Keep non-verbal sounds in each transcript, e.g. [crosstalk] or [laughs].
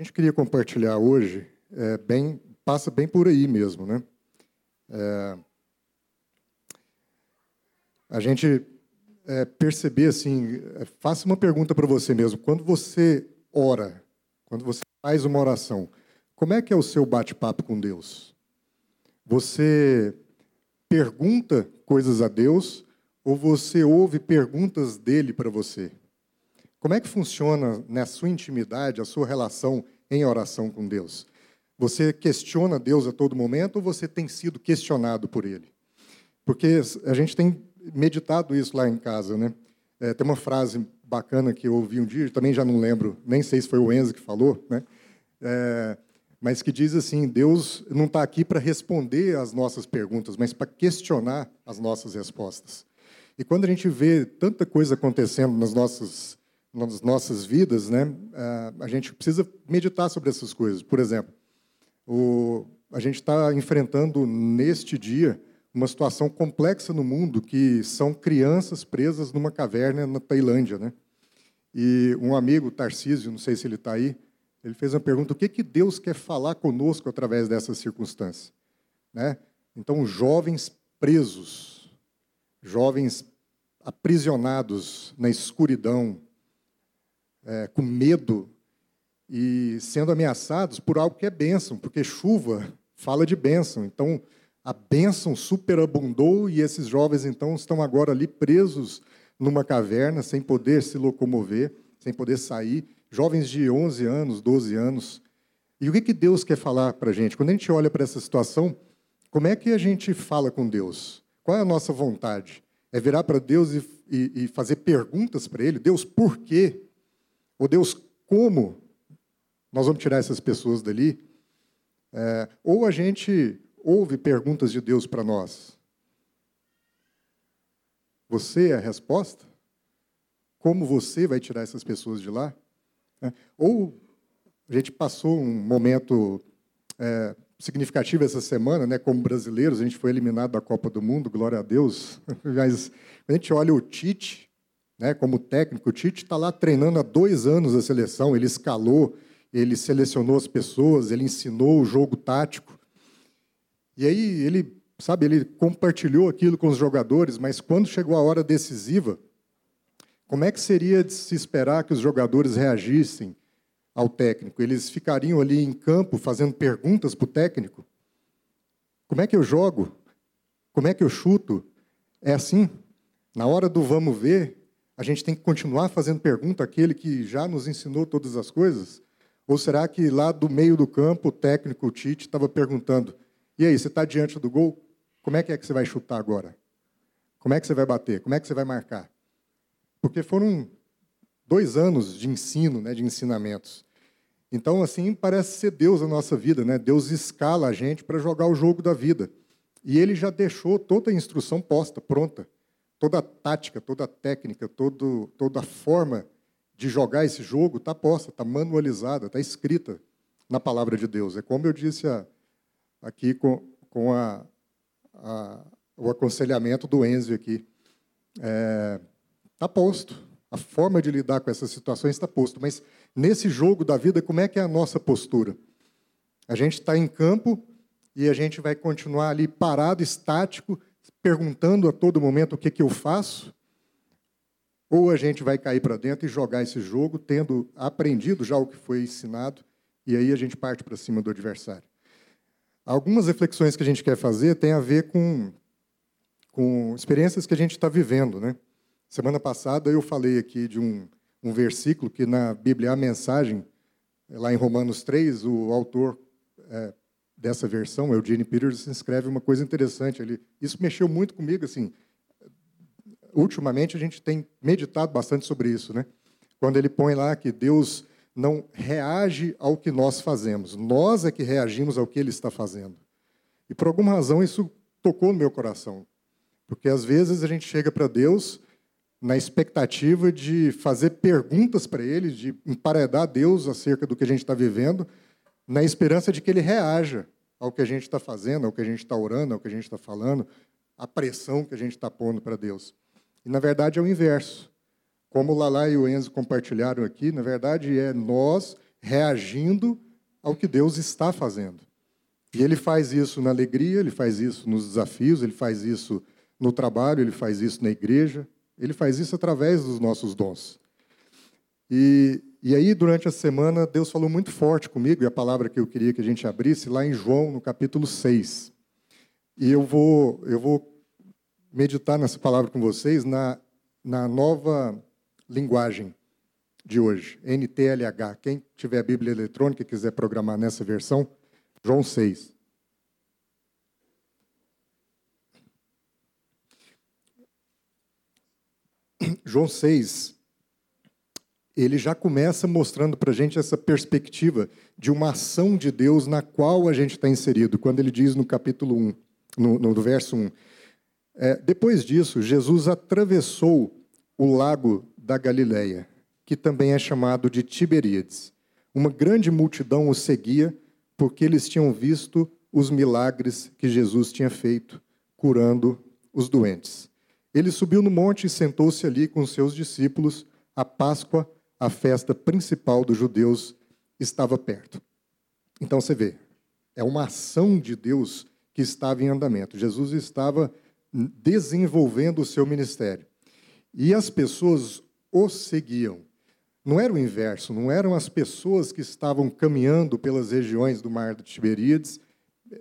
A gente queria compartilhar hoje, é, bem, passa bem por aí mesmo, né? É, a gente é, perceber assim, é, faça uma pergunta para você mesmo. Quando você ora, quando você faz uma oração, como é que é o seu bate-papo com Deus? Você pergunta coisas a Deus ou você ouve perguntas dele para você? Como é que funciona na sua intimidade a sua relação em oração com Deus? Você questiona Deus a todo momento ou você tem sido questionado por Ele? Porque a gente tem meditado isso lá em casa, né? É, tem uma frase bacana que eu ouvi um dia, também já não lembro, nem sei se foi o Enzo que falou, né? É, mas que diz assim: Deus não está aqui para responder às nossas perguntas, mas para questionar as nossas respostas. E quando a gente vê tanta coisa acontecendo nas nossas nas nossas vidas, né, a gente precisa meditar sobre essas coisas. Por exemplo, o, a gente está enfrentando neste dia uma situação complexa no mundo, que são crianças presas numa caverna na Tailândia. Né? E um amigo, Tarcísio, não sei se ele está aí, ele fez uma pergunta: o que, que Deus quer falar conosco através dessas circunstâncias? Né? Então, jovens presos, jovens aprisionados na escuridão, é, com medo e sendo ameaçados por algo que é bênção, porque chuva fala de bênção. Então, a bênção superabundou e esses jovens, então, estão agora ali presos numa caverna, sem poder se locomover, sem poder sair. Jovens de 11 anos, 12 anos. E o que, que Deus quer falar para a gente? Quando a gente olha para essa situação, como é que a gente fala com Deus? Qual é a nossa vontade? É virar para Deus e, e, e fazer perguntas para Ele? Deus, por quê? Ou Deus, como nós vamos tirar essas pessoas dali? É, ou a gente ouve perguntas de Deus para nós. Você é a resposta? Como você vai tirar essas pessoas de lá? É, ou a gente passou um momento é, significativo essa semana, né? Como brasileiros, a gente foi eliminado da Copa do Mundo, glória a Deus. [laughs] Mas a gente olha o Tite, né, como técnico. O Tite está lá treinando há dois anos a seleção, ele escalou, ele selecionou as pessoas, ele ensinou o jogo tático. E aí ele, sabe, ele compartilhou aquilo com os jogadores, mas quando chegou a hora decisiva, como é que seria de se esperar que os jogadores reagissem ao técnico? Eles ficariam ali em campo fazendo perguntas para o técnico? Como é que eu jogo? Como é que eu chuto? É assim? Na hora do vamos ver, a gente tem que continuar fazendo pergunta àquele que já nos ensinou todas as coisas? Ou será que lá do meio do campo, o técnico, o Tite, estava perguntando: e aí, você está diante do gol? Como é que é que você vai chutar agora? Como é que você vai bater? Como é que você vai marcar? Porque foram dois anos de ensino, né, de ensinamentos. Então, assim, parece ser Deus a nossa vida, né? Deus escala a gente para jogar o jogo da vida. E ele já deixou toda a instrução posta, pronta toda a tática, toda a técnica, todo, toda a forma de jogar esse jogo está posta, está manualizada, está escrita na palavra de Deus. É como eu disse a, aqui com, com a, a, o aconselhamento do Enzo aqui. Está é, tá posto. A forma de lidar com essas situações está posto. Mas nesse jogo da vida, como é que é a nossa postura? A gente está em campo e a gente vai continuar ali parado, estático, perguntando a todo momento o que, que eu faço, ou a gente vai cair para dentro e jogar esse jogo, tendo aprendido já o que foi ensinado, e aí a gente parte para cima do adversário. Algumas reflexões que a gente quer fazer têm a ver com, com experiências que a gente está vivendo. Né? Semana passada eu falei aqui de um, um versículo que na Bíblia, a mensagem, lá em Romanos 3, o autor é, dessa versão, Eugene Peterson escreve uma coisa interessante. Ele, isso mexeu muito comigo. Assim, ultimamente a gente tem meditado bastante sobre isso, né? Quando ele põe lá que Deus não reage ao que nós fazemos, nós é que reagimos ao que Ele está fazendo. E por alguma razão isso tocou no meu coração, porque às vezes a gente chega para Deus na expectativa de fazer perguntas para Ele, de emparedar Deus acerca do que a gente está vivendo, na esperança de que ele reaja ao que a gente está fazendo, ao que a gente está orando, ao que a gente está falando, à pressão que a gente está pondo para Deus. E, na verdade, é o inverso. Como o Lala e o Enzo compartilharam aqui, na verdade é nós reagindo ao que Deus está fazendo. E ele faz isso na alegria, ele faz isso nos desafios, ele faz isso no trabalho, ele faz isso na igreja, ele faz isso através dos nossos dons. E, e aí, durante a semana, Deus falou muito forte comigo, e a palavra que eu queria que a gente abrisse, lá em João, no capítulo 6. E eu vou, eu vou meditar nessa palavra com vocês na, na nova linguagem de hoje, NTLH. Quem tiver a Bíblia eletrônica e quiser programar nessa versão, João 6. João 6, ele já começa mostrando para a gente essa perspectiva de uma ação de Deus na qual a gente está inserido, quando ele diz no capítulo 1, no, no verso 1. É, depois disso, Jesus atravessou o lago da Galileia, que também é chamado de Tiberíades. Uma grande multidão o seguia, porque eles tinham visto os milagres que Jesus tinha feito, curando os doentes. Ele subiu no monte e sentou-se ali com seus discípulos. A Páscoa, a festa principal dos judeus, estava perto. Então você vê, é uma ação de Deus que estava em andamento. Jesus estava desenvolvendo o seu ministério. E as pessoas o seguiam. Não era o inverso, não eram as pessoas que estavam caminhando pelas regiões do Mar de Tiberíades,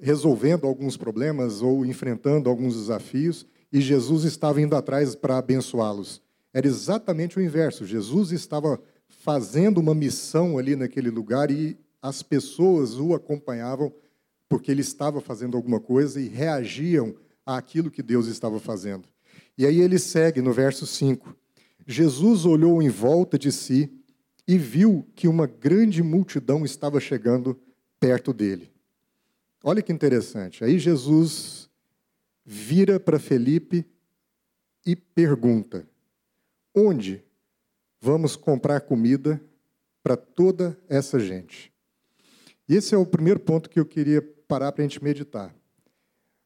resolvendo alguns problemas ou enfrentando alguns desafios, e Jesus estava indo atrás para abençoá-los. Era exatamente o inverso. Jesus estava fazendo uma missão ali naquele lugar e as pessoas o acompanhavam porque ele estava fazendo alguma coisa e reagiam àquilo que Deus estava fazendo. E aí ele segue no verso 5. Jesus olhou em volta de si e viu que uma grande multidão estava chegando perto dele. Olha que interessante. Aí Jesus vira para Felipe e pergunta: Onde vamos comprar comida para toda essa gente? E esse é o primeiro ponto que eu queria parar para a gente meditar.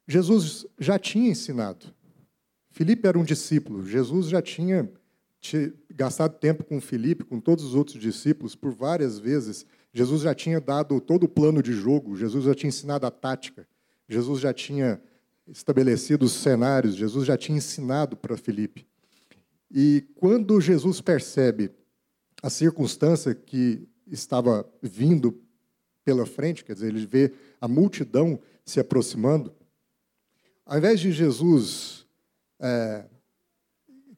Jesus já tinha ensinado. Felipe era um discípulo. Jesus já tinha gastado tempo com Felipe, com todos os outros discípulos, por várias vezes. Jesus já tinha dado todo o plano de jogo. Jesus já tinha ensinado a tática. Jesus já tinha estabelecido os cenários, Jesus já tinha ensinado para Filipe. E quando Jesus percebe a circunstância que estava vindo pela frente, quer dizer, ele vê a multidão se aproximando, ao invés de Jesus é,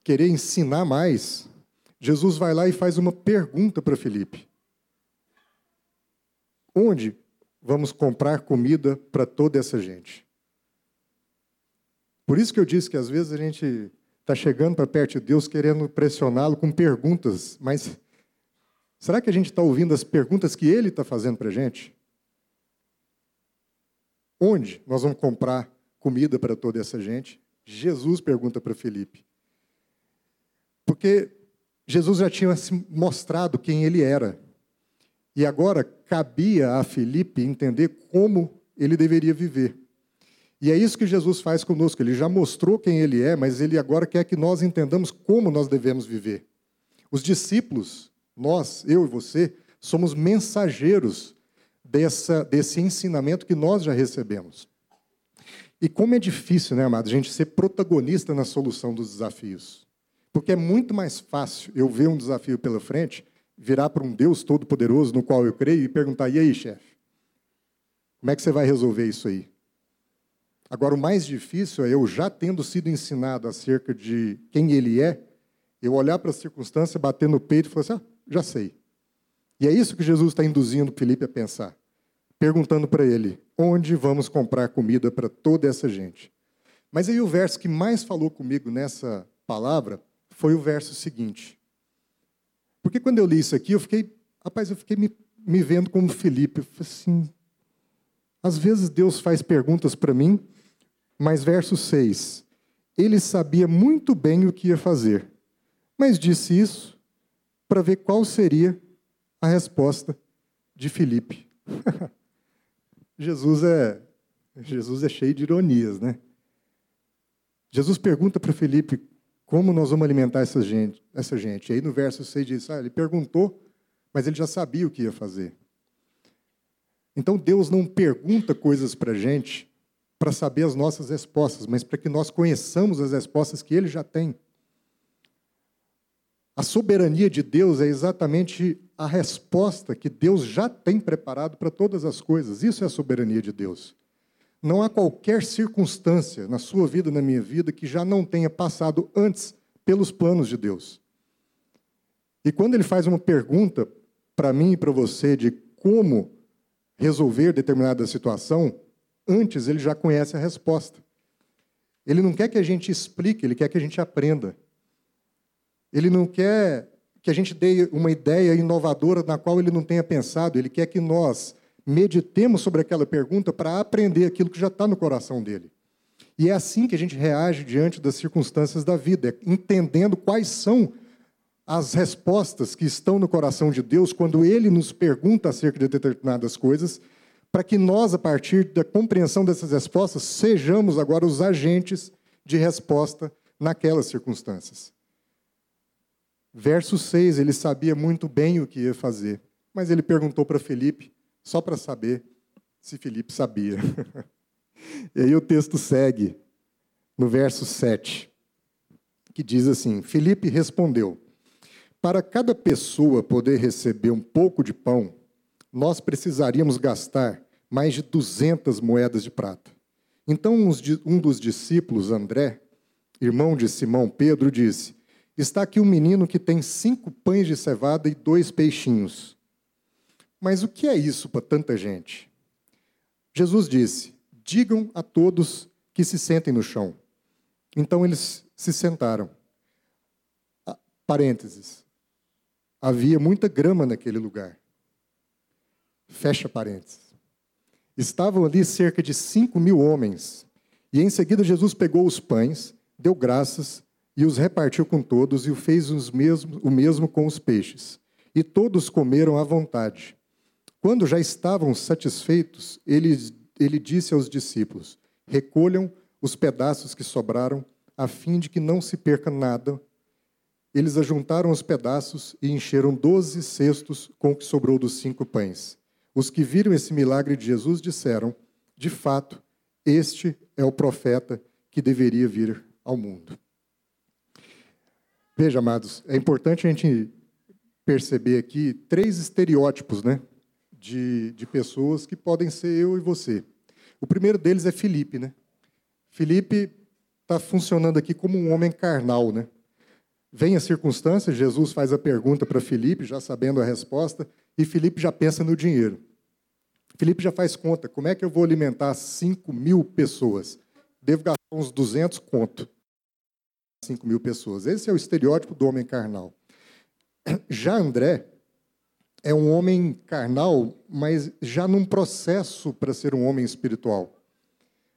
querer ensinar mais, Jesus vai lá e faz uma pergunta para Felipe: Onde vamos comprar comida para toda essa gente? Por isso que eu disse que às vezes a gente está chegando para perto de Deus querendo pressioná-lo com perguntas, mas será que a gente está ouvindo as perguntas que Ele está fazendo para a gente? Onde nós vamos comprar comida para toda essa gente? Jesus pergunta para Felipe. Porque Jesus já tinha mostrado quem ele era. E agora cabia a Felipe entender como ele deveria viver. E é isso que Jesus faz conosco. Ele já mostrou quem ele é, mas ele agora quer que nós entendamos como nós devemos viver. Os discípulos, nós, eu e você, somos mensageiros dessa, desse ensinamento que nós já recebemos. E como é difícil, né, amado, a gente ser protagonista na solução dos desafios. Porque é muito mais fácil eu ver um desafio pela frente, virar para um Deus todo-poderoso no qual eu creio e perguntar: e aí, chefe? Como é que você vai resolver isso aí? Agora, o mais difícil é eu, já tendo sido ensinado acerca de quem ele é, eu olhar para a circunstância, bater no peito e falar assim: ah, já sei. E é isso que Jesus está induzindo Felipe a pensar, perguntando para ele: onde vamos comprar comida para toda essa gente? Mas aí o verso que mais falou comigo nessa palavra foi o verso seguinte. Porque quando eu li isso aqui, eu fiquei, rapaz, eu fiquei me, me vendo como Felipe. Eu falei assim, às vezes Deus faz perguntas para mim mas verso 6. Ele sabia muito bem o que ia fazer, mas disse isso para ver qual seria a resposta de Filipe. [laughs] Jesus é Jesus é cheio de ironias, né? Jesus pergunta para Felipe Como nós vamos alimentar essa gente? Essa gente? E aí no verso 6 diz: ah, ele perguntou, mas ele já sabia o que ia fazer. Então Deus não pergunta coisas para a gente para saber as nossas respostas, mas para que nós conheçamos as respostas que Ele já tem. A soberania de Deus é exatamente a resposta que Deus já tem preparado para todas as coisas. Isso é a soberania de Deus. Não há qualquer circunstância na sua vida, na minha vida, que já não tenha passado antes pelos planos de Deus. E quando ele faz uma pergunta para mim e para você de como resolver determinada situação, antes ele já conhece a resposta. Ele não quer que a gente explique, ele quer que a gente aprenda. Ele não quer que a gente dê uma ideia inovadora na qual ele não tenha pensado, ele quer que nós meditemos sobre aquela pergunta para aprender aquilo que já está no coração dele. E é assim que a gente reage diante das circunstâncias da vida, entendendo quais são as respostas que estão no coração de Deus quando ele nos pergunta acerca de determinadas coisas, para que nós, a partir da compreensão dessas respostas, sejamos agora os agentes de resposta naquelas circunstâncias. Verso 6, ele sabia muito bem o que ia fazer, mas ele perguntou para Felipe, só para saber se Felipe sabia. [laughs] e aí o texto segue, no verso 7, que diz assim: Felipe respondeu. Para cada pessoa poder receber um pouco de pão, nós precisaríamos gastar mais de 200 moedas de prata. Então, um dos discípulos, André, irmão de Simão Pedro, disse: Está aqui um menino que tem cinco pães de cevada e dois peixinhos. Mas o que é isso para tanta gente? Jesus disse: Digam a todos que se sentem no chão. Então eles se sentaram. Parênteses havia muita grama naquele lugar. Fecha parênteses. Estavam ali cerca de cinco mil homens. E em seguida Jesus pegou os pães, deu graças e os repartiu com todos e o fez os o mesmo com os peixes. E todos comeram à vontade. Quando já estavam satisfeitos, ele, ele disse aos discípulos: Recolham os pedaços que sobraram, a fim de que não se perca nada eles ajuntaram os pedaços e encheram doze cestos com o que sobrou dos cinco pães. Os que viram esse milagre de Jesus disseram: De fato, este é o profeta que deveria vir ao mundo. Veja, amados, é importante a gente perceber aqui três estereótipos né, de, de pessoas que podem ser eu e você. O primeiro deles é Felipe. Né? Felipe está funcionando aqui como um homem carnal. Né? Vem a circunstância, Jesus faz a pergunta para Felipe, já sabendo a resposta, e Felipe já pensa no dinheiro. Felipe já faz conta, como é que eu vou alimentar 5 mil pessoas? Devo gastar uns 200 conto. 5 mil pessoas. Esse é o estereótipo do homem carnal. Já André é um homem carnal, mas já num processo para ser um homem espiritual.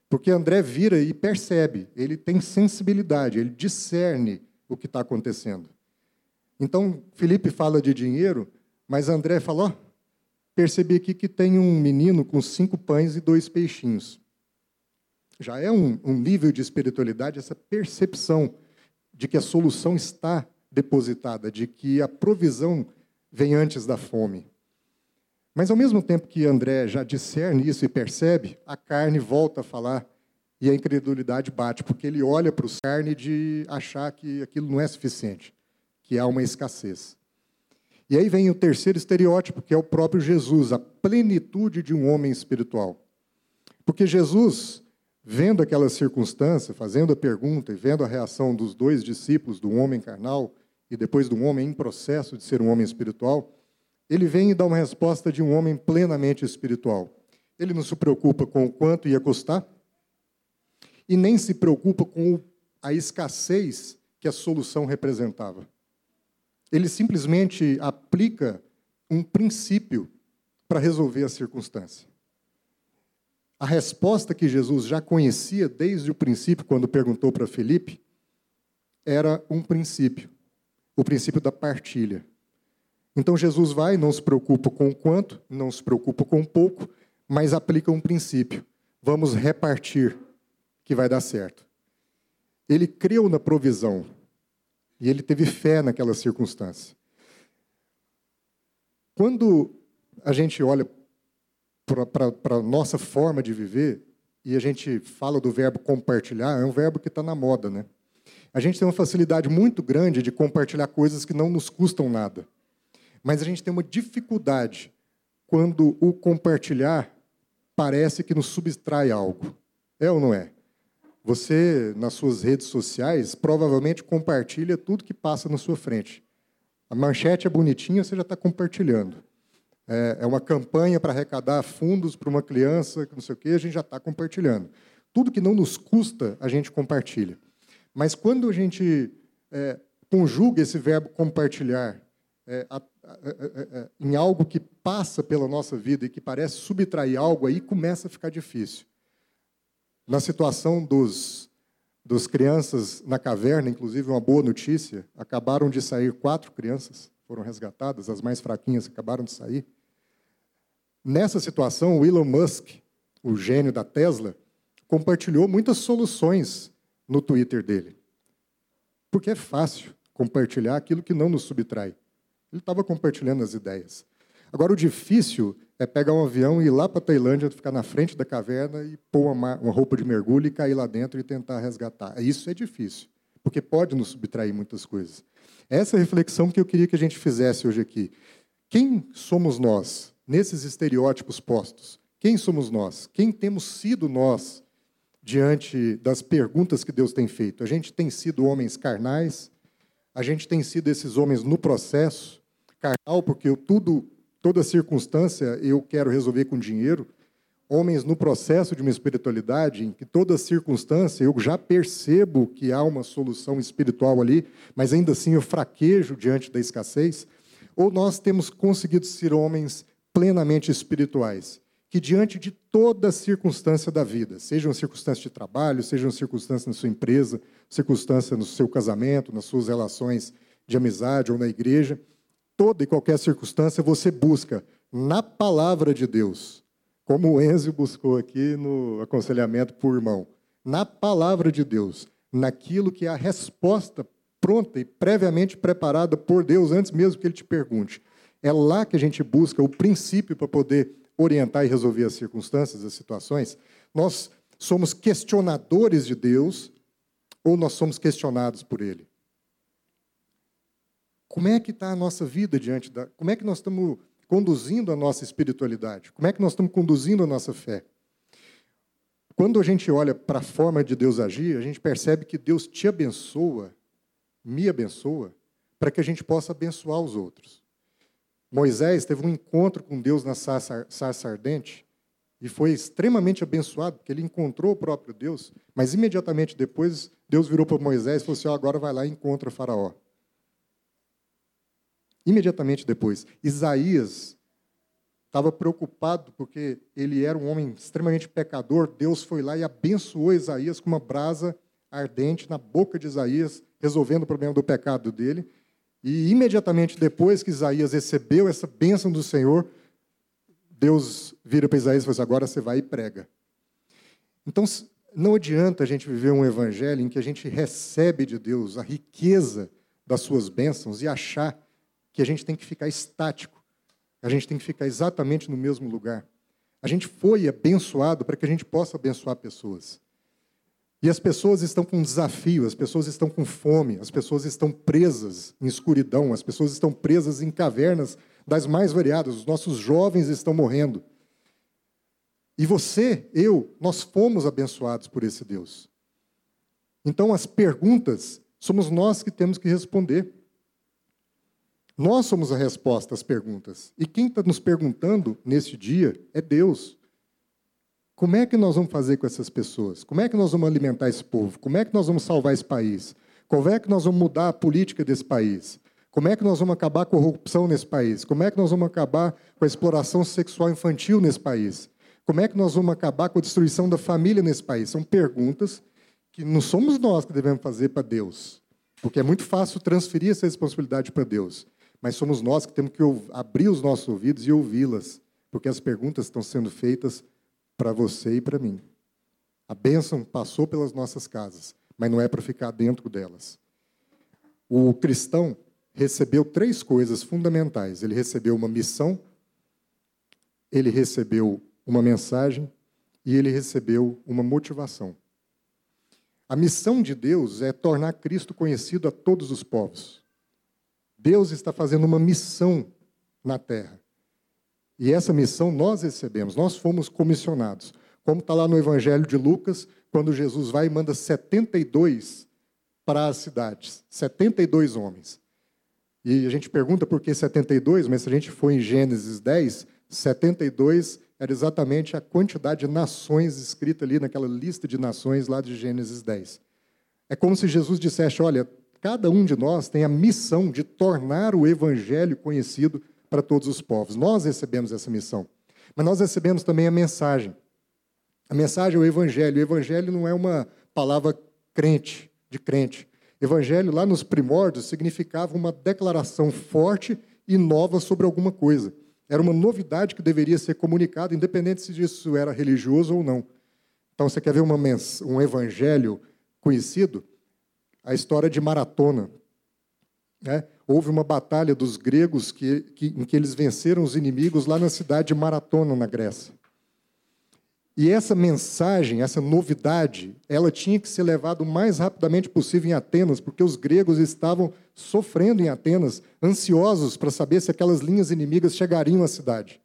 Porque André vira e percebe, ele tem sensibilidade, ele discerne o que está acontecendo. Então, Felipe fala de dinheiro, mas André falou: oh, percebi aqui que tem um menino com cinco pães e dois peixinhos. Já é um, um nível de espiritualidade, essa percepção de que a solução está depositada, de que a provisão vem antes da fome. Mas ao mesmo tempo que André já discerne isso e percebe, a carne volta a falar e a incredulidade bate, porque ele olha para o carne de achar que aquilo não é suficiente, que há uma escassez. E aí vem o terceiro estereótipo, que é o próprio Jesus, a plenitude de um homem espiritual. Porque Jesus, vendo aquela circunstância, fazendo a pergunta e vendo a reação dos dois discípulos, do homem carnal e depois do homem em processo de ser um homem espiritual, ele vem e dá uma resposta de um homem plenamente espiritual. Ele não se preocupa com o quanto ia custar, e nem se preocupa com a escassez que a solução representava. Ele simplesmente aplica um princípio para resolver a circunstância. A resposta que Jesus já conhecia desde o princípio, quando perguntou para Felipe, era um princípio, o princípio da partilha. Então Jesus vai, não se preocupa com o quanto, não se preocupa com o pouco, mas aplica um princípio. Vamos repartir que vai dar certo. Ele creu na provisão. E ele teve fé naquela circunstância. Quando a gente olha para a nossa forma de viver e a gente fala do verbo compartilhar, é um verbo que está na moda, né? A gente tem uma facilidade muito grande de compartilhar coisas que não nos custam nada. Mas a gente tem uma dificuldade quando o compartilhar parece que nos subtrai algo. É ou não é? Você, nas suas redes sociais, provavelmente compartilha tudo que passa na sua frente. A manchete é bonitinha, você já está compartilhando. É, é uma campanha para arrecadar fundos para uma criança, não sei o quê, a gente já está compartilhando. Tudo que não nos custa, a gente compartilha. Mas quando a gente é, conjuga esse verbo compartilhar é, a, a, a, em algo que passa pela nossa vida e que parece subtrair algo, aí começa a ficar difícil. Na situação dos, dos crianças na caverna, inclusive uma boa notícia, acabaram de sair quatro crianças, foram resgatadas, as mais fraquinhas acabaram de sair. Nessa situação, o Elon Musk, o gênio da Tesla, compartilhou muitas soluções no Twitter dele. Porque é fácil compartilhar aquilo que não nos subtrai. Ele estava compartilhando as ideias. Agora, o difícil é pegar um avião e ir lá para a Tailândia, ficar na frente da caverna e pôr uma, uma roupa de mergulho e cair lá dentro e tentar resgatar. Isso é difícil, porque pode nos subtrair muitas coisas. Essa é reflexão que eu queria que a gente fizesse hoje aqui. Quem somos nós nesses estereótipos postos? Quem somos nós? Quem temos sido nós diante das perguntas que Deus tem feito? A gente tem sido homens carnais, a gente tem sido esses homens no processo, carnal, porque eu tudo, toda circunstância eu quero resolver com dinheiro, homens no processo de uma espiritualidade em que toda circunstância eu já percebo que há uma solução espiritual ali, mas ainda assim eu fraquejo diante da escassez, ou nós temos conseguido ser homens plenamente espirituais, que diante de toda circunstância da vida, seja uma circunstância de trabalho, seja uma circunstância na sua empresa, circunstância no seu casamento, nas suas relações de amizade ou na igreja, toda e qualquer circunstância você busca na palavra de Deus, como o Enzo buscou aqui no aconselhamento por irmão, na palavra de Deus, naquilo que é a resposta pronta e previamente preparada por Deus antes mesmo que ele te pergunte. É lá que a gente busca o princípio para poder orientar e resolver as circunstâncias, as situações, nós somos questionadores de Deus ou nós somos questionados por Ele? Como é que está a nossa vida diante da. Como é que nós estamos conduzindo a nossa espiritualidade? Como é que nós estamos conduzindo a nossa fé? Quando a gente olha para a forma de Deus agir, a gente percebe que Deus te abençoa, me abençoa, para que a gente possa abençoar os outros. Moisés teve um encontro com Deus na sarça ardente e foi extremamente abençoado, porque ele encontrou o próprio Deus, mas imediatamente depois Deus virou para Moisés e falou assim: oh, agora vai lá e encontra Faraó. Imediatamente depois, Isaías estava preocupado porque ele era um homem extremamente pecador. Deus foi lá e abençoou Isaías com uma brasa ardente na boca de Isaías, resolvendo o problema do pecado dele. E imediatamente depois que Isaías recebeu essa bênção do Senhor, Deus vira para Isaías e fala assim, agora você vai e prega. Então, não adianta a gente viver um evangelho em que a gente recebe de Deus a riqueza das suas bênçãos e achar que a gente tem que ficar estático, a gente tem que ficar exatamente no mesmo lugar. A gente foi abençoado para que a gente possa abençoar pessoas. E as pessoas estão com desafio, as pessoas estão com fome, as pessoas estão presas em escuridão, as pessoas estão presas em cavernas das mais variadas, os nossos jovens estão morrendo. E você, eu, nós fomos abençoados por esse Deus. Então, as perguntas, somos nós que temos que responder. Nós somos a resposta às perguntas. E quem está nos perguntando neste dia é Deus. Como é que nós vamos fazer com essas pessoas? Como é que nós vamos alimentar esse povo? Como é que nós vamos salvar esse país? Como é que nós vamos mudar a política desse país? Como é que nós vamos acabar com a corrupção nesse país? Como é que nós vamos acabar com a exploração sexual infantil nesse país? Como é que nós vamos acabar com a destruição da família nesse país? São perguntas que não somos nós que devemos fazer para Deus, porque é muito fácil transferir essa responsabilidade para Deus, mas somos nós que temos que abrir os nossos ouvidos e ouvi-las, porque as perguntas estão sendo feitas para você e para mim. A bênção passou pelas nossas casas, mas não é para ficar dentro delas. o cristão recebeu três coisas fundamentais: ele recebeu uma missão, ele recebeu uma mensagem e ele recebeu uma motivação. A missão de Deus é tornar Cristo conhecido a todos os povos. Deus está fazendo uma missão na terra. E essa missão nós recebemos, nós fomos comissionados. Como está lá no Evangelho de Lucas, quando Jesus vai e manda 72 para as cidades 72 homens. E a gente pergunta por que 72, mas se a gente for em Gênesis 10, 72 era exatamente a quantidade de nações escrita ali naquela lista de nações lá de Gênesis 10. É como se Jesus dissesse: olha, cada um de nós tem a missão de tornar o evangelho conhecido para todos os povos. Nós recebemos essa missão. Mas nós recebemos também a mensagem. A mensagem é o evangelho. O evangelho não é uma palavra crente, de crente. Evangelho, lá nos primórdios, significava uma declaração forte e nova sobre alguma coisa. Era uma novidade que deveria ser comunicada, independente se isso era religioso ou não. Então, você quer ver uma um evangelho conhecido? A história de Maratona. Né? Houve uma batalha dos gregos que, que, em que eles venceram os inimigos lá na cidade de Maratona, na Grécia. E essa mensagem, essa novidade, ela tinha que ser levada o mais rapidamente possível em Atenas, porque os gregos estavam sofrendo em Atenas, ansiosos para saber se aquelas linhas inimigas chegariam à cidade.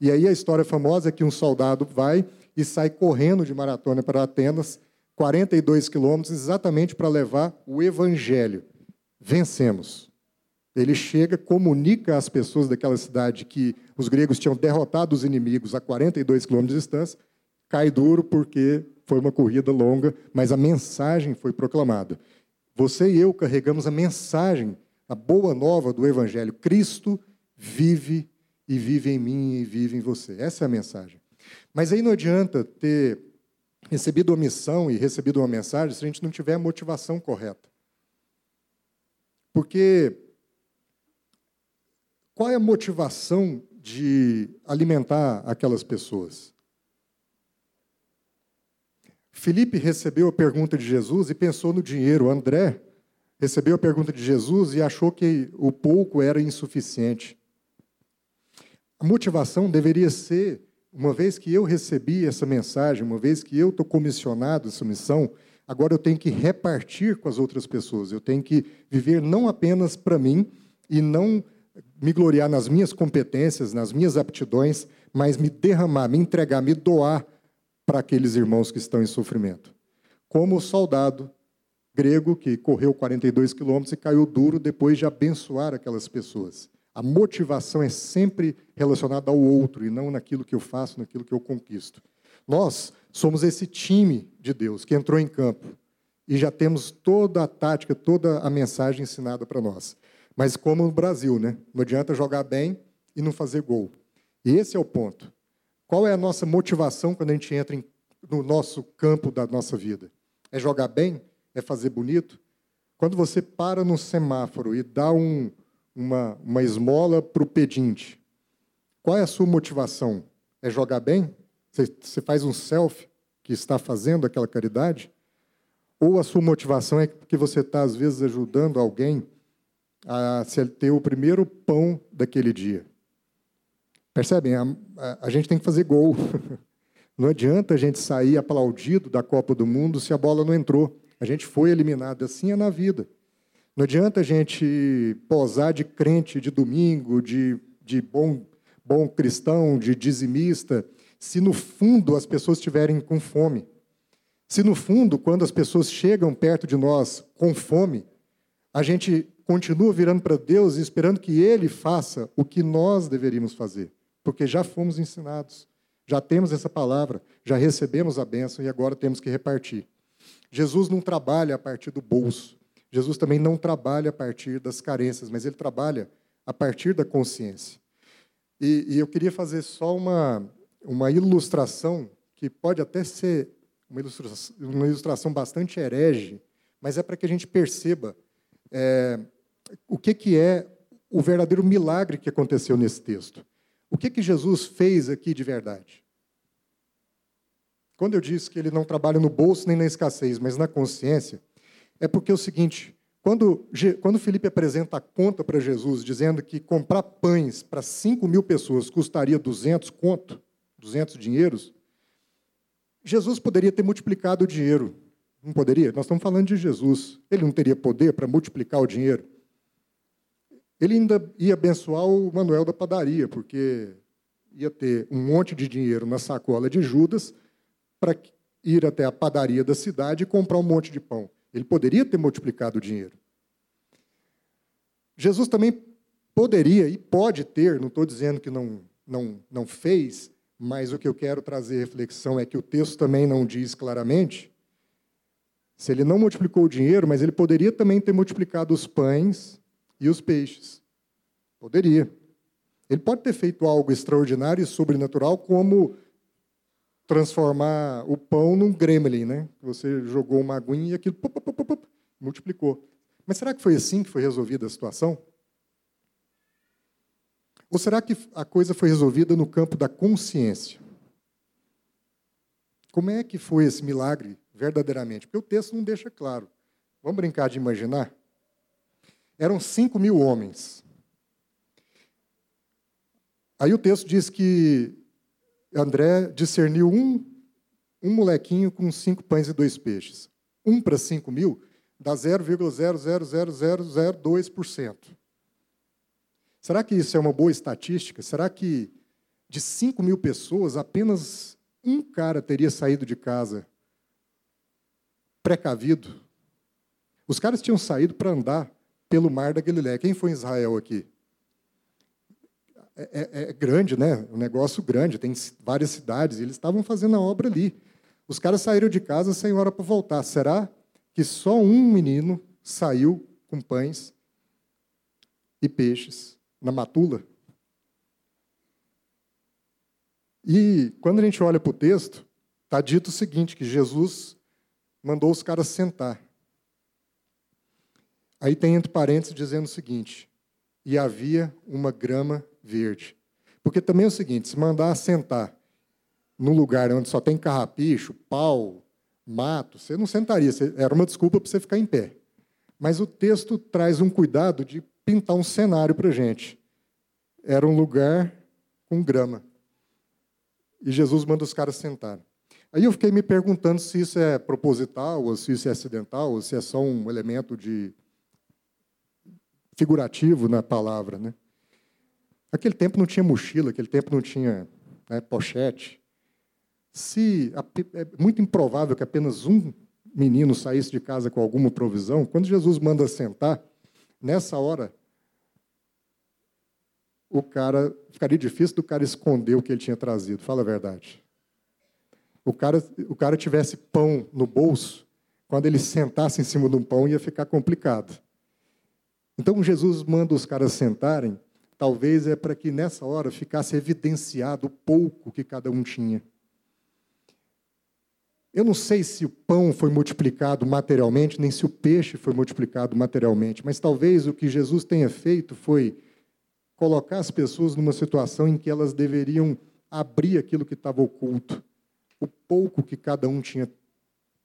E aí a história famosa é que um soldado vai e sai correndo de maratona para Atenas, 42 quilômetros, exatamente para levar o evangelho. Vencemos. Ele chega, comunica às pessoas daquela cidade que os gregos tinham derrotado os inimigos a 42 quilômetros de distância cai duro porque foi uma corrida longa, mas a mensagem foi proclamada. Você e eu carregamos a mensagem, a boa nova do Evangelho. Cristo vive e vive em mim e vive em você. Essa é a mensagem. Mas aí não adianta ter recebido uma missão e recebido uma mensagem se a gente não tiver a motivação correta. Porque qual é a motivação de alimentar aquelas pessoas? Felipe recebeu a pergunta de Jesus e pensou no dinheiro. André recebeu a pergunta de Jesus e achou que o pouco era insuficiente. A motivação deveria ser, uma vez que eu recebi essa mensagem, uma vez que eu estou comissionado essa missão, agora eu tenho que repartir com as outras pessoas. Eu tenho que viver não apenas para mim e não me gloriar nas minhas competências, nas minhas aptidões, mas me derramar, me entregar, me doar para aqueles irmãos que estão em sofrimento. Como o soldado grego que correu 42 quilômetros e caiu duro depois de abençoar aquelas pessoas. A motivação é sempre relacionada ao outro e não naquilo que eu faço, naquilo que eu conquisto. Nós somos esse time de Deus que entrou em campo e já temos toda a tática, toda a mensagem ensinada para nós. Mas como no Brasil, né? Não adianta jogar bem e não fazer gol. E esse é o ponto. Qual é a nossa motivação quando a gente entra em, no nosso campo da nossa vida? É jogar bem? É fazer bonito? Quando você para no semáforo e dá um, uma, uma esmola para o pedinte, qual é a sua motivação? É jogar bem? Você, faz um selfie que está fazendo aquela caridade? Ou a sua motivação é que você está, às vezes, ajudando alguém a ter o primeiro pão daquele dia? Percebem? A, a, a gente tem que fazer gol. [laughs] Não adianta a gente sair aplaudido da Copa do Mundo se a bola não entrou. A gente foi eliminado. Assim é na vida. Não adianta a gente posar de crente de domingo, de, de bom, bom cristão, de dizimista, se no fundo as pessoas estiverem com fome. Se no fundo, quando as pessoas chegam perto de nós com fome, a gente continua virando para Deus e esperando que Ele faça o que nós deveríamos fazer porque já fomos ensinados, já temos essa palavra, já recebemos a bênção e agora temos que repartir. Jesus não trabalha a partir do bolso, Jesus também não trabalha a partir das carências, mas ele trabalha a partir da consciência. E, e eu queria fazer só uma, uma ilustração, que pode até ser uma ilustração, uma ilustração bastante herege, mas é para que a gente perceba é, o que, que é o verdadeiro milagre que aconteceu nesse texto. O que, que Jesus fez aqui de verdade? Quando eu disse que ele não trabalha no bolso nem na escassez, mas na consciência, é porque é o seguinte: Quando, quando Felipe apresenta a conta para Jesus, dizendo que comprar pães para 5 mil pessoas custaria 200 conto, 200 dinheiros, Jesus poderia ter multiplicado o dinheiro. Não poderia? Nós estamos falando de Jesus. Ele não teria poder para multiplicar o dinheiro? Ele ainda ia abençoar o Manuel da padaria, porque ia ter um monte de dinheiro na sacola de Judas para ir até a padaria da cidade e comprar um monte de pão. Ele poderia ter multiplicado o dinheiro. Jesus também poderia e pode ter, não estou dizendo que não, não, não fez, mas o que eu quero trazer reflexão é que o texto também não diz claramente. Se ele não multiplicou o dinheiro, mas ele poderia também ter multiplicado os pães e os peixes. Poderia. Ele pode ter feito algo extraordinário e sobrenatural, como transformar o pão num gremlin, né? Você jogou uma aguinha e aquilo multiplicou. Mas será que foi assim que foi resolvida a situação? Ou será que a coisa foi resolvida no campo da consciência? Como é que foi esse milagre verdadeiramente? Porque o texto não deixa claro. Vamos brincar de imaginar? Eram cinco mil homens. Aí o texto diz que André discerniu um, um molequinho com cinco pães e dois peixes. Um para cinco mil dá 0,00002%. Será que isso é uma boa estatística? Será que de 5 mil pessoas, apenas um cara teria saído de casa precavido? Os caras tinham saído para andar pelo mar da Galiléia. Quem foi em Israel aqui? É, é, é, grande, né? Um negócio grande, tem várias cidades, e eles estavam fazendo a obra ali. Os caras saíram de casa sem hora para voltar. Será que só um menino saiu com pães e peixes na matula? E quando a gente olha para o texto, está dito o seguinte: que Jesus mandou os caras sentar. Aí tem entre parênteses dizendo o seguinte: e havia uma grama verde. Porque também é o seguinte: se mandar sentar num lugar onde só tem carrapicho, pau, mato, você não sentaria, era uma desculpa para você ficar em pé. Mas o texto traz um cuidado de pintar um cenário para a gente. Era um lugar com grama. E Jesus manda os caras sentarem. Aí eu fiquei me perguntando se isso é proposital, ou se isso é acidental, ou se é só um elemento de figurativo na palavra. Né? Aquele tempo não tinha mochila, aquele tempo não tinha né, pochete. Se é muito improvável que apenas um menino saísse de casa com alguma provisão, quando Jesus manda sentar, nessa hora, o cara ficaria difícil do cara esconder o que ele tinha trazido. Fala a verdade. O cara, o cara tivesse pão no bolso, quando ele sentasse em cima de um pão ia ficar complicado. Então Jesus manda os caras sentarem talvez é para que nessa hora ficasse evidenciado o pouco que cada um tinha. Eu não sei se o pão foi multiplicado materialmente, nem se o peixe foi multiplicado materialmente, mas talvez o que Jesus tenha feito foi colocar as pessoas numa situação em que elas deveriam abrir aquilo que estava oculto, o pouco que cada um tinha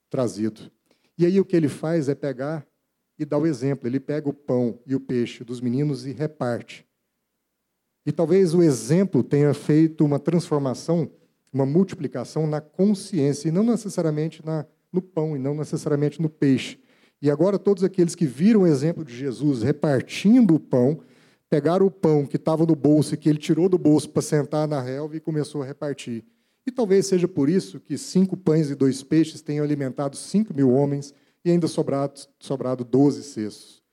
trazido. E aí o que ele faz é pegar e dar o exemplo. Ele pega o pão e o peixe dos meninos e reparte. E talvez o exemplo tenha feito uma transformação, uma multiplicação na consciência, e não necessariamente na, no pão, e não necessariamente no peixe. E agora, todos aqueles que viram o exemplo de Jesus repartindo o pão, pegaram o pão que estava no bolso e que ele tirou do bolso para sentar na relva e começou a repartir. E talvez seja por isso que cinco pães e dois peixes tenham alimentado cinco mil homens e ainda sobrado, sobrado doze cestos.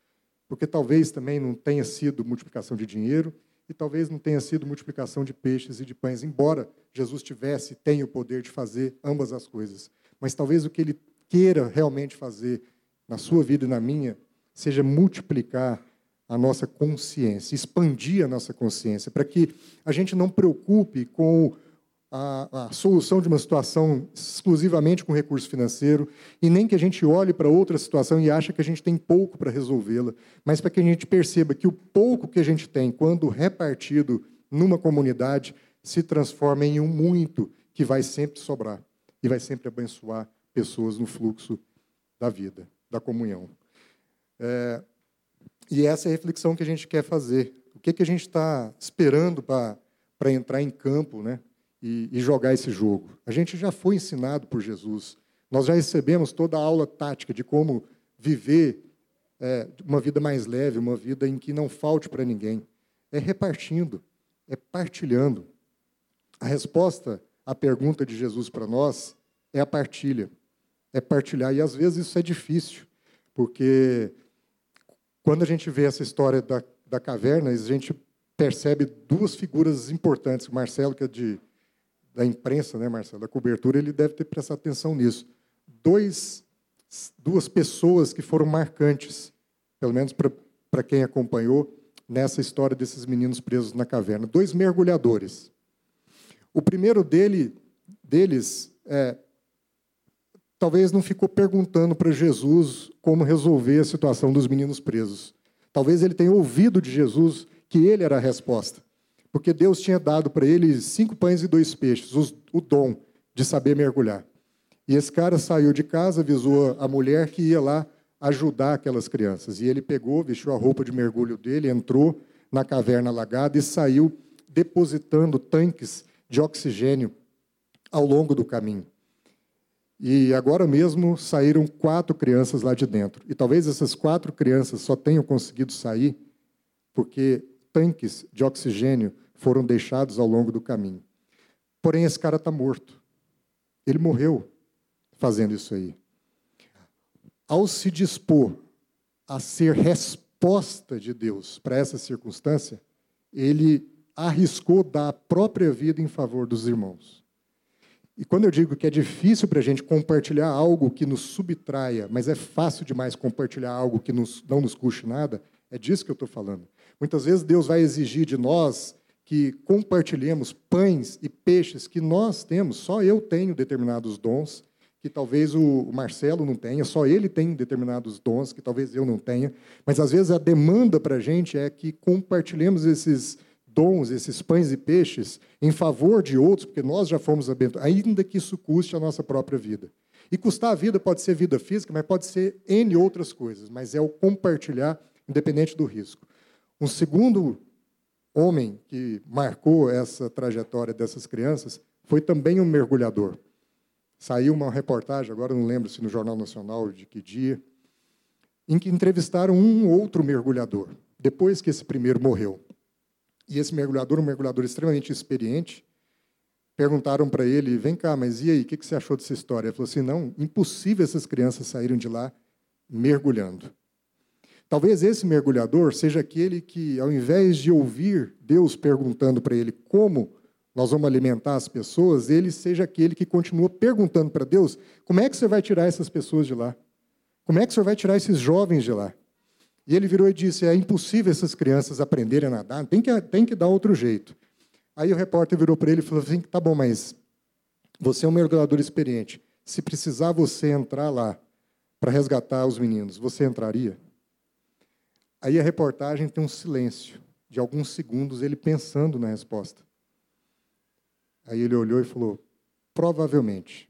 Porque talvez também não tenha sido multiplicação de dinheiro, e talvez não tenha sido multiplicação de peixes e de pães, embora Jesus tivesse e tenha o poder de fazer ambas as coisas. Mas talvez o que ele queira realmente fazer na sua vida e na minha seja multiplicar a nossa consciência, expandir a nossa consciência, para que a gente não preocupe com a, a, solução de uma situação exclusivamente com recurso financeiro, e nem que a gente olhe para outra situação e ache que a gente tem pouco para resolvê-la, mas para que a gente perceba que o pouco que a gente tem, quando repartido numa comunidade, se transforma em um muito que vai sempre sobrar e vai sempre abençoar pessoas no fluxo da vida, da comunhão. É, e essa é a reflexão que a gente quer fazer. O que, que a gente está esperando para entrar em campo né, e, e jogar esse jogo? A gente já foi ensinado por Jesus. Nós já recebemos toda a aula tática de como viver é, uma vida mais leve, uma vida em que não falte para ninguém. É repartindo, é partilhando. A resposta à pergunta de Jesus para nós é a partilha, é partilhar. E às vezes isso é difícil, porque quando a gente vê essa história da, da caverna, a gente percebe duas figuras importantes. O Marcelo, que é de, da imprensa, né, Marcelo, da cobertura, ele deve ter prestado atenção nisso. Dois, duas pessoas que foram marcantes, pelo menos para quem acompanhou, nessa história desses meninos presos na caverna. Dois mergulhadores. O primeiro dele, deles é, talvez não ficou perguntando para Jesus como resolver a situação dos meninos presos. Talvez ele tenha ouvido de Jesus que ele era a resposta, porque Deus tinha dado para ele cinco pães e dois peixes, os, o dom de saber mergulhar. E esse cara saiu de casa, avisou a mulher que ia lá ajudar aquelas crianças. E ele pegou, vestiu a roupa de mergulho dele, entrou na caverna alagada e saiu depositando tanques de oxigênio ao longo do caminho. E agora mesmo saíram quatro crianças lá de dentro. E talvez essas quatro crianças só tenham conseguido sair porque tanques de oxigênio foram deixados ao longo do caminho. Porém, esse cara está morto. Ele morreu fazendo isso aí. Ao se dispor a ser resposta de Deus para essa circunstância, ele arriscou dar a própria vida em favor dos irmãos. E quando eu digo que é difícil para a gente compartilhar algo que nos subtraia, mas é fácil demais compartilhar algo que nos, não nos custe nada, é disso que eu estou falando. Muitas vezes Deus vai exigir de nós que compartilhemos pães e peixes que nós temos, só eu tenho determinados dons, que talvez o Marcelo não tenha, só ele tem determinados dons que talvez eu não tenha, mas às vezes a demanda para a gente é que compartilhemos esses dons, esses pães e peixes, em favor de outros, porque nós já fomos abençoados, ainda que isso custe a nossa própria vida. E custar a vida pode ser vida física, mas pode ser N outras coisas, mas é o compartilhar, independente do risco. Um segundo homem que marcou essa trajetória dessas crianças foi também um mergulhador. Saiu uma reportagem, agora não lembro se no Jornal Nacional de que dia, em que entrevistaram um outro mergulhador, depois que esse primeiro morreu. E esse mergulhador, um mergulhador extremamente experiente, perguntaram para ele: vem cá, mas e aí, o que você achou dessa história? Ele falou assim: não, impossível essas crianças saírem de lá mergulhando. Talvez esse mergulhador seja aquele que, ao invés de ouvir Deus perguntando para ele como nós vamos alimentar as pessoas, ele seja aquele que continua perguntando para Deus: como é que você vai tirar essas pessoas de lá? Como é que senhor vai tirar esses jovens de lá? E ele virou e disse: É impossível essas crianças aprenderem a nadar, tem que, tem que dar outro jeito. Aí o repórter virou para ele e falou assim: Tá bom, mas você é um mergulhador experiente. Se precisar você entrar lá para resgatar os meninos, você entraria? Aí a reportagem tem um silêncio de alguns segundos, ele pensando na resposta. Aí ele olhou e falou: Provavelmente.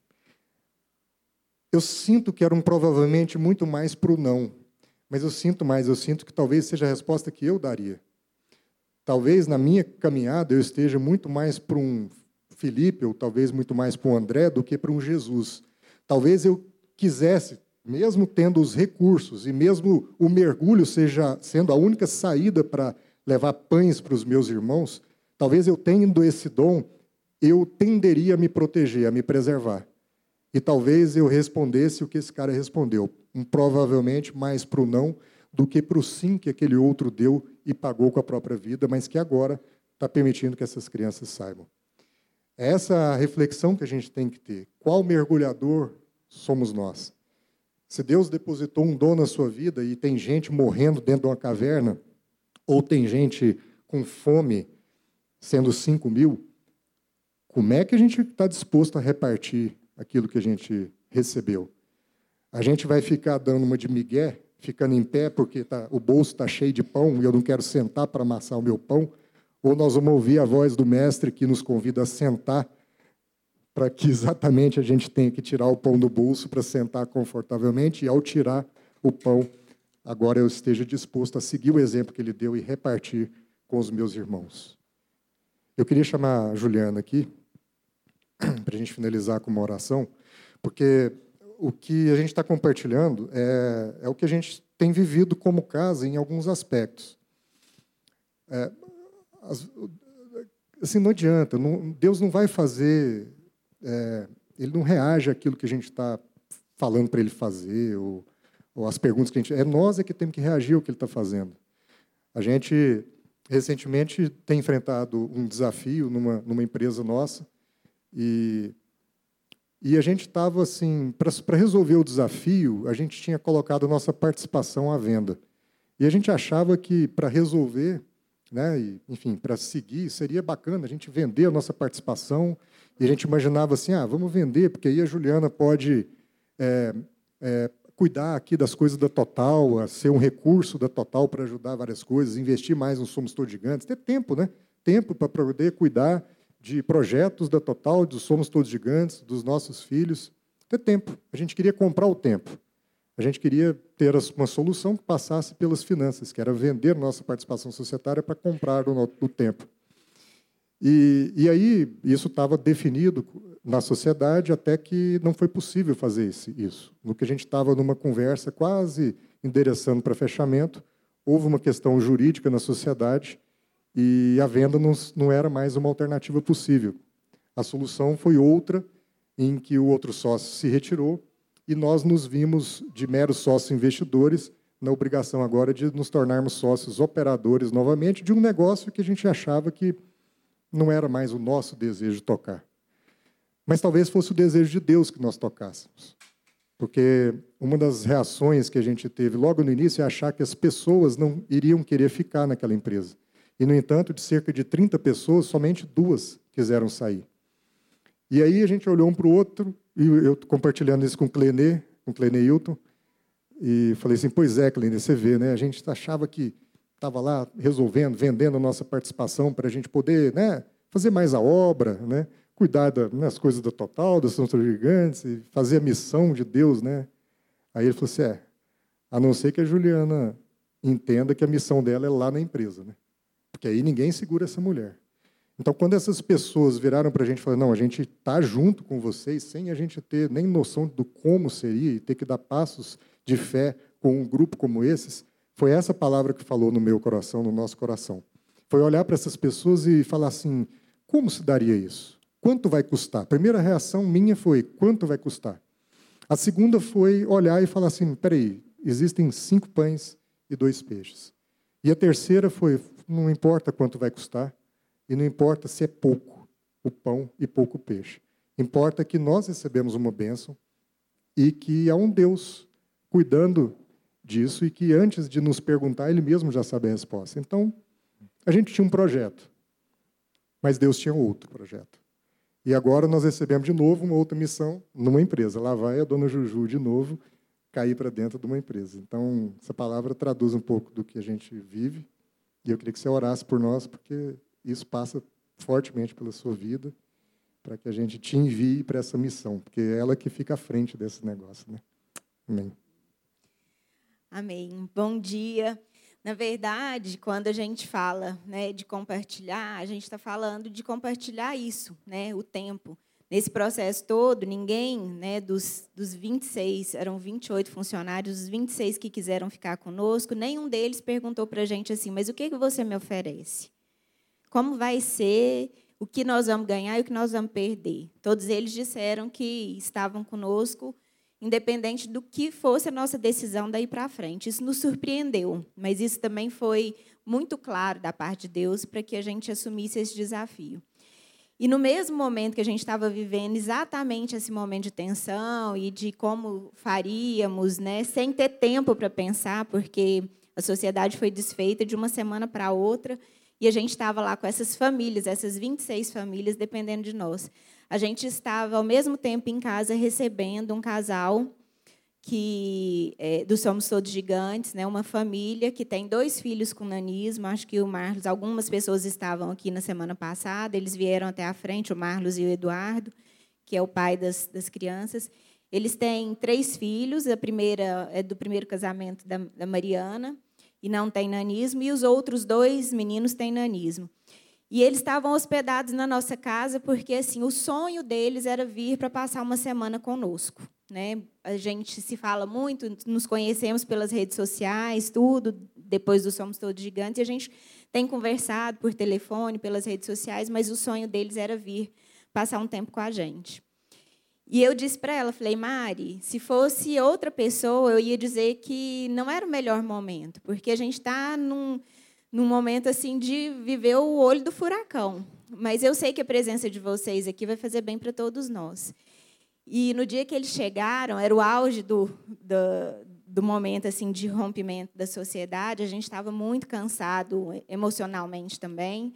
Eu sinto que era um provavelmente muito mais para o não mas eu sinto mais, eu sinto que talvez seja a resposta que eu daria. Talvez na minha caminhada eu esteja muito mais para um Felipe, ou talvez muito mais para um André, do que para um Jesus. Talvez eu quisesse, mesmo tendo os recursos e mesmo o mergulho seja sendo a única saída para levar pães para os meus irmãos, talvez eu tendo esse dom, eu tenderia a me proteger, a me preservar. E talvez eu respondesse o que esse cara respondeu um provavelmente mais para o não do que para o sim que aquele outro deu e pagou com a própria vida, mas que agora está permitindo que essas crianças saibam. É essa reflexão que a gente tem que ter. Qual mergulhador somos nós? Se Deus depositou um dom na sua vida e tem gente morrendo dentro de uma caverna, ou tem gente com fome, sendo 5 mil, como é que a gente está disposto a repartir aquilo que a gente recebeu? A gente vai ficar dando uma de migué, ficando em pé porque tá, o bolso está cheio de pão e eu não quero sentar para amassar o meu pão, ou nós vamos ouvir a voz do mestre que nos convida a sentar para que exatamente a gente tenha que tirar o pão do bolso para sentar confortavelmente e ao tirar o pão agora eu esteja disposto a seguir o exemplo que ele deu e repartir com os meus irmãos. Eu queria chamar a Juliana aqui, [clears throat] para a gente finalizar com uma oração, porque o que a gente está compartilhando é, é o que a gente tem vivido como casa em alguns aspectos. É, as, assim, não adianta, não, Deus não vai fazer, é, Ele não reage àquilo que a gente está falando para Ele fazer, ou, ou as perguntas que a gente... É nós é que temos que reagir ao que Ele está fazendo. A gente, recentemente, tem enfrentado um desafio numa, numa empresa nossa, e, e a gente estava assim, para resolver o desafio, a gente tinha colocado a nossa participação à venda. E a gente achava que para resolver né? E, enfim, para seguir, seria bacana a gente vender a nossa participação. E a gente imaginava assim, ah, vamos vender, porque aí a Juliana pode é, é, cuidar aqui das coisas da Total, ser um recurso da Total para ajudar várias coisas, investir mais no Somos Todos Gigantes, ter tempo, né? Tempo para poder cuidar de projetos da Total, dos Somos Todos Gigantes, dos nossos filhos. Ter tempo. A gente queria comprar o tempo. A gente queria ter uma solução que passasse pelas finanças, que era vender nossa participação societária para comprar o, o tempo. E, e aí isso estava definido na sociedade até que não foi possível fazer esse, isso. No que a gente estava numa conversa quase endereçando para fechamento, houve uma questão jurídica na sociedade e a venda não, não era mais uma alternativa possível. A solução foi outra, em que o outro sócio se retirou e nós nos vimos de meros sócios investidores na obrigação agora de nos tornarmos sócios operadores novamente de um negócio que a gente achava que não era mais o nosso desejo de tocar. Mas talvez fosse o desejo de Deus que nós tocássemos. Porque uma das reações que a gente teve logo no início é achar que as pessoas não iriam querer ficar naquela empresa. E, no entanto, de cerca de 30 pessoas, somente duas quiseram sair. E aí a gente olhou um para o outro e eu compartilhando isso com o Clenê, com o Clenê Hilton, e falei assim, pois é, Clenê, você vê, né? A gente achava que estava lá resolvendo, vendendo a nossa participação para a gente poder né, fazer mais a obra, né? cuidar das né, coisas do total, das são gigantes, e fazer a missão de Deus. Né? Aí ele falou assim, é, a não ser que a Juliana entenda que a missão dela é lá na empresa. Né? Porque aí ninguém segura essa mulher. Então, quando essas pessoas viraram para a gente e falaram, não, a gente está junto com vocês, sem a gente ter nem noção do como seria e ter que dar passos de fé com um grupo como esses, foi essa palavra que falou no meu coração, no nosso coração. Foi olhar para essas pessoas e falar assim, como se daria isso? Quanto vai custar? A primeira reação minha foi, quanto vai custar? A segunda foi olhar e falar assim, peraí, existem cinco pães e dois peixes. E a terceira foi, não importa quanto vai custar, e não importa se é pouco o pão e pouco o peixe. Importa que nós recebemos uma bênção e que há um Deus cuidando disso e que antes de nos perguntar, ele mesmo já sabe a resposta. Então, a gente tinha um projeto, mas Deus tinha outro projeto. E agora nós recebemos de novo uma outra missão numa empresa. Lá vai a dona Juju de novo cair para dentro de uma empresa. Então, essa palavra traduz um pouco do que a gente vive. E eu queria que você orasse por nós, porque isso passa fortemente pela sua vida, para que a gente te envie para essa missão, porque é ela que fica à frente desse negócio. Né? Amém. Amém. Bom dia. Na verdade, quando a gente fala né, de compartilhar, a gente está falando de compartilhar isso, né, o tempo. Nesse processo todo, ninguém né, dos, dos 26, eram 28 funcionários, os 26 que quiseram ficar conosco, nenhum deles perguntou para a gente assim, mas o que, que você me oferece? como vai ser, o que nós vamos ganhar e o que nós vamos perder. Todos eles disseram que estavam conosco, independente do que fosse a nossa decisão daí para frente. Isso nos surpreendeu, mas isso também foi muito claro da parte de Deus para que a gente assumisse esse desafio. E no mesmo momento que a gente estava vivendo exatamente esse momento de tensão e de como faríamos, né, sem ter tempo para pensar, porque a sociedade foi desfeita de uma semana para outra, e a gente estava lá com essas famílias, essas 26 famílias, dependendo de nós. A gente estava, ao mesmo tempo, em casa recebendo um casal que é, do Somos Todos Gigantes, né, uma família que tem dois filhos com nanismo. Acho que o Marlos, algumas pessoas estavam aqui na semana passada, eles vieram até a frente, o Marlos e o Eduardo, que é o pai das, das crianças. Eles têm três filhos, a primeira é do primeiro casamento da, da Mariana, e não tem nanismo, e os outros dois meninos têm nanismo. E eles estavam hospedados na nossa casa porque assim o sonho deles era vir para passar uma semana conosco. Né? A gente se fala muito, nos conhecemos pelas redes sociais, tudo, depois do Somos Todos Gigantes, e a gente tem conversado por telefone, pelas redes sociais, mas o sonho deles era vir passar um tempo com a gente. E eu disse para ela, falei, Mari, se fosse outra pessoa, eu ia dizer que não era o melhor momento, porque a gente está num, num momento assim de viver o olho do furacão. Mas eu sei que a presença de vocês aqui vai fazer bem para todos nós. E no dia que eles chegaram, era o auge do, do, do momento assim de rompimento da sociedade. A gente estava muito cansado emocionalmente também.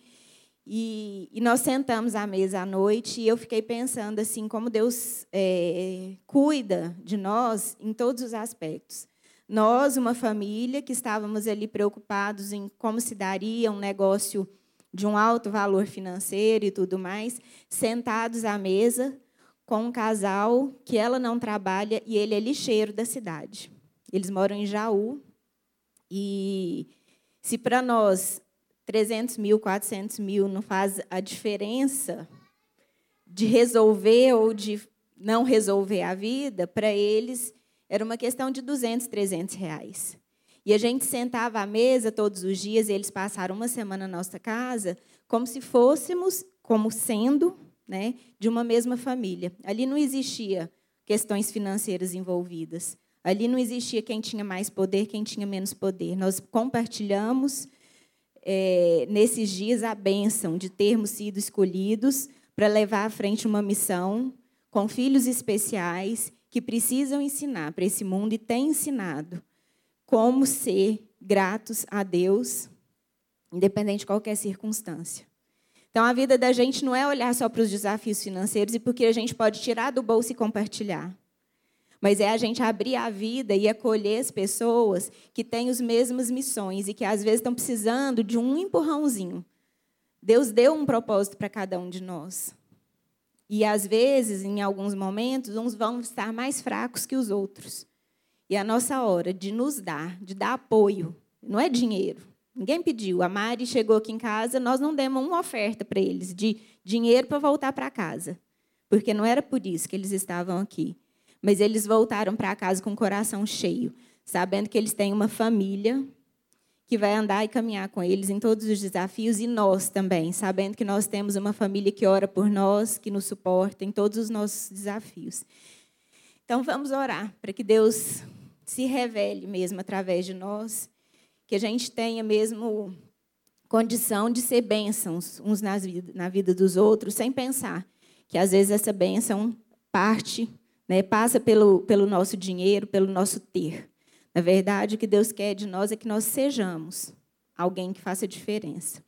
E, e, nós sentamos à mesa à noite e eu fiquei pensando assim como Deus é, cuida de nós em todos os aspectos. Nós, uma família que estávamos ali preocupados em como se daria um negócio de um alto valor financeiro e tudo mais, sentados à mesa com um casal que ela não trabalha e ele é lixeiro da cidade. Eles moram em Jaú e se para nós 300 mil, 400 mil não faz a diferença de resolver ou de não resolver a vida, para eles era uma questão de 200, 300 reais. E a gente sentava à mesa todos os dias, e eles passaram uma semana na nossa casa, como se fôssemos, como sendo, né, de uma mesma família. Ali não existia questões financeiras envolvidas. Ali não existia quem tinha mais poder, quem tinha menos poder. Nós compartilhamos é, nesses dias a bênção de termos sido escolhidos para levar à frente uma missão com filhos especiais que precisam ensinar para esse mundo e têm ensinado como ser gratos a Deus, independente de qualquer circunstância. Então, a vida da gente não é olhar só para os desafios financeiros e porque a gente pode tirar do bolso e compartilhar mas é a gente abrir a vida e acolher as pessoas que têm as mesmas missões e que às vezes estão precisando de um empurrãozinho. Deus deu um propósito para cada um de nós. E às vezes, em alguns momentos, uns vão estar mais fracos que os outros. E a nossa hora de nos dar, de dar apoio, não é dinheiro. Ninguém pediu. A Mari chegou aqui em casa, nós não demos uma oferta para eles de dinheiro para voltar para casa, porque não era por isso que eles estavam aqui. Mas eles voltaram para casa com o coração cheio, sabendo que eles têm uma família que vai andar e caminhar com eles em todos os desafios e nós também, sabendo que nós temos uma família que ora por nós, que nos suporta em todos os nossos desafios. Então vamos orar para que Deus se revele mesmo através de nós, que a gente tenha mesmo condição de ser bênçãos uns na vida dos outros, sem pensar que às vezes essa bênção parte né? passa pelo, pelo nosso dinheiro, pelo nosso ter. Na verdade, o que Deus quer de nós é que nós sejamos alguém que faça diferença.